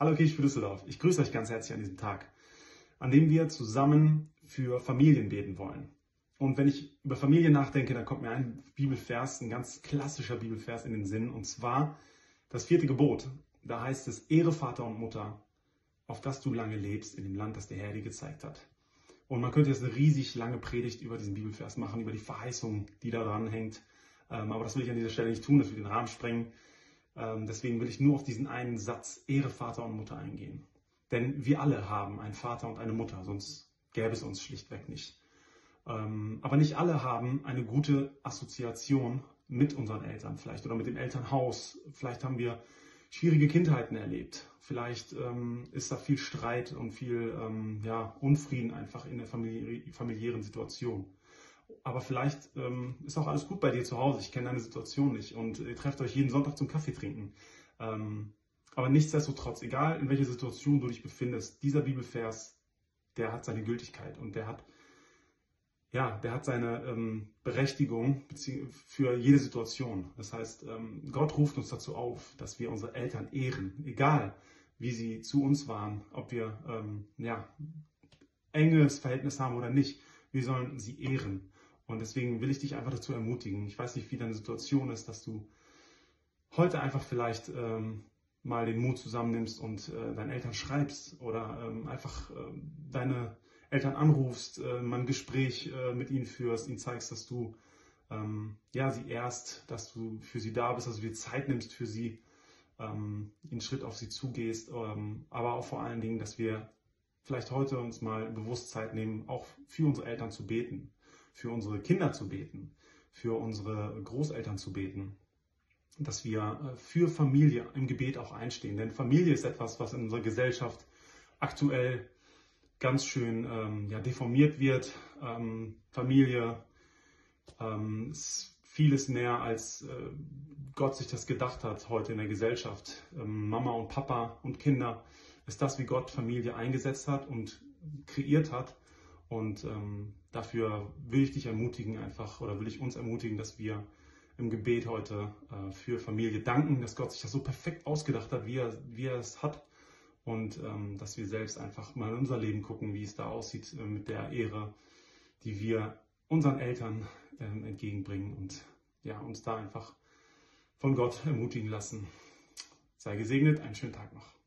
Hallo Kirche Düsseldorf, ich grüße euch ganz herzlich an diesem Tag, an dem wir zusammen für Familien beten wollen. Und wenn ich über Familie nachdenke, dann kommt mir ein Bibelvers, ein ganz klassischer Bibelvers in den Sinn, und zwar das vierte Gebot. Da heißt es, Ehre Vater und Mutter, auf dass du lange lebst in dem Land, das der Herr dir gezeigt hat. Und man könnte jetzt eine riesig lange Predigt über diesen Bibelvers machen, über die Verheißung, die da dran hängt. Ähm, aber das will ich an dieser Stelle nicht tun, das wird den Rahmen sprengen. Ähm, deswegen will ich nur auf diesen einen Satz Ehre Vater und Mutter eingehen. Denn wir alle haben einen Vater und eine Mutter, sonst gäbe es uns schlichtweg nicht. Ähm, aber nicht alle haben eine gute Assoziation mit unseren Eltern vielleicht oder mit dem Elternhaus. Vielleicht haben wir schwierige Kindheiten erlebt. Vielleicht ähm, ist da viel Streit und viel ja, Unfrieden einfach in der familiären Situation aber vielleicht ähm, ist auch alles gut bei dir zu Hause. Ich kenne deine Situation nicht und ihr trefft euch jeden Sonntag zum Kaffee trinken. Ähm, aber nichtsdestotrotz, egal in welcher Situation du dich befindest, dieser Bibelvers, der hat seine Gültigkeit und der hat, ja, der hat seine ähm, Berechtigung für jede Situation. Das heißt, ähm, Gott ruft uns dazu auf, dass wir unsere Eltern ehren, egal wie sie zu uns waren, ob wir ähm, ja, enges Verhältnis haben oder nicht. Wir sollen sie ehren. Und deswegen will ich dich einfach dazu ermutigen. Ich weiß nicht, wie deine Situation ist, dass du heute einfach vielleicht ähm, mal den Mut zusammennimmst und äh, deinen Eltern schreibst oder ähm, einfach äh, deine Eltern anrufst, äh, mal ein Gespräch äh, mit ihnen führst, ihnen zeigst, dass du ähm, ja, sie erst, dass du für sie da bist, dass du dir Zeit nimmst für sie, ähm, einen Schritt auf sie zugehst, ähm, aber auch vor allen Dingen, dass wir vielleicht heute uns mal bewusst Zeit nehmen, auch für unsere Eltern zu beten für unsere Kinder zu beten, für unsere Großeltern zu beten, dass wir äh, für Familie im Gebet auch einstehen. Denn Familie ist etwas, was in unserer Gesellschaft aktuell ganz schön ähm, ja, deformiert wird. Ähm, Familie ähm, ist vieles mehr, als äh, Gott sich das gedacht hat heute in der Gesellschaft. Ähm, Mama und Papa und Kinder ist das, wie Gott Familie eingesetzt hat und kreiert hat. Und ähm, dafür will ich dich ermutigen, einfach, oder will ich uns ermutigen, dass wir im Gebet heute äh, für Familie danken, dass Gott sich das so perfekt ausgedacht hat, wie er, wie er es hat. Und ähm, dass wir selbst einfach mal in unser Leben gucken, wie es da aussieht äh, mit der Ehre, die wir unseren Eltern äh, entgegenbringen und ja, uns da einfach von Gott ermutigen lassen. Sei gesegnet, einen schönen Tag noch.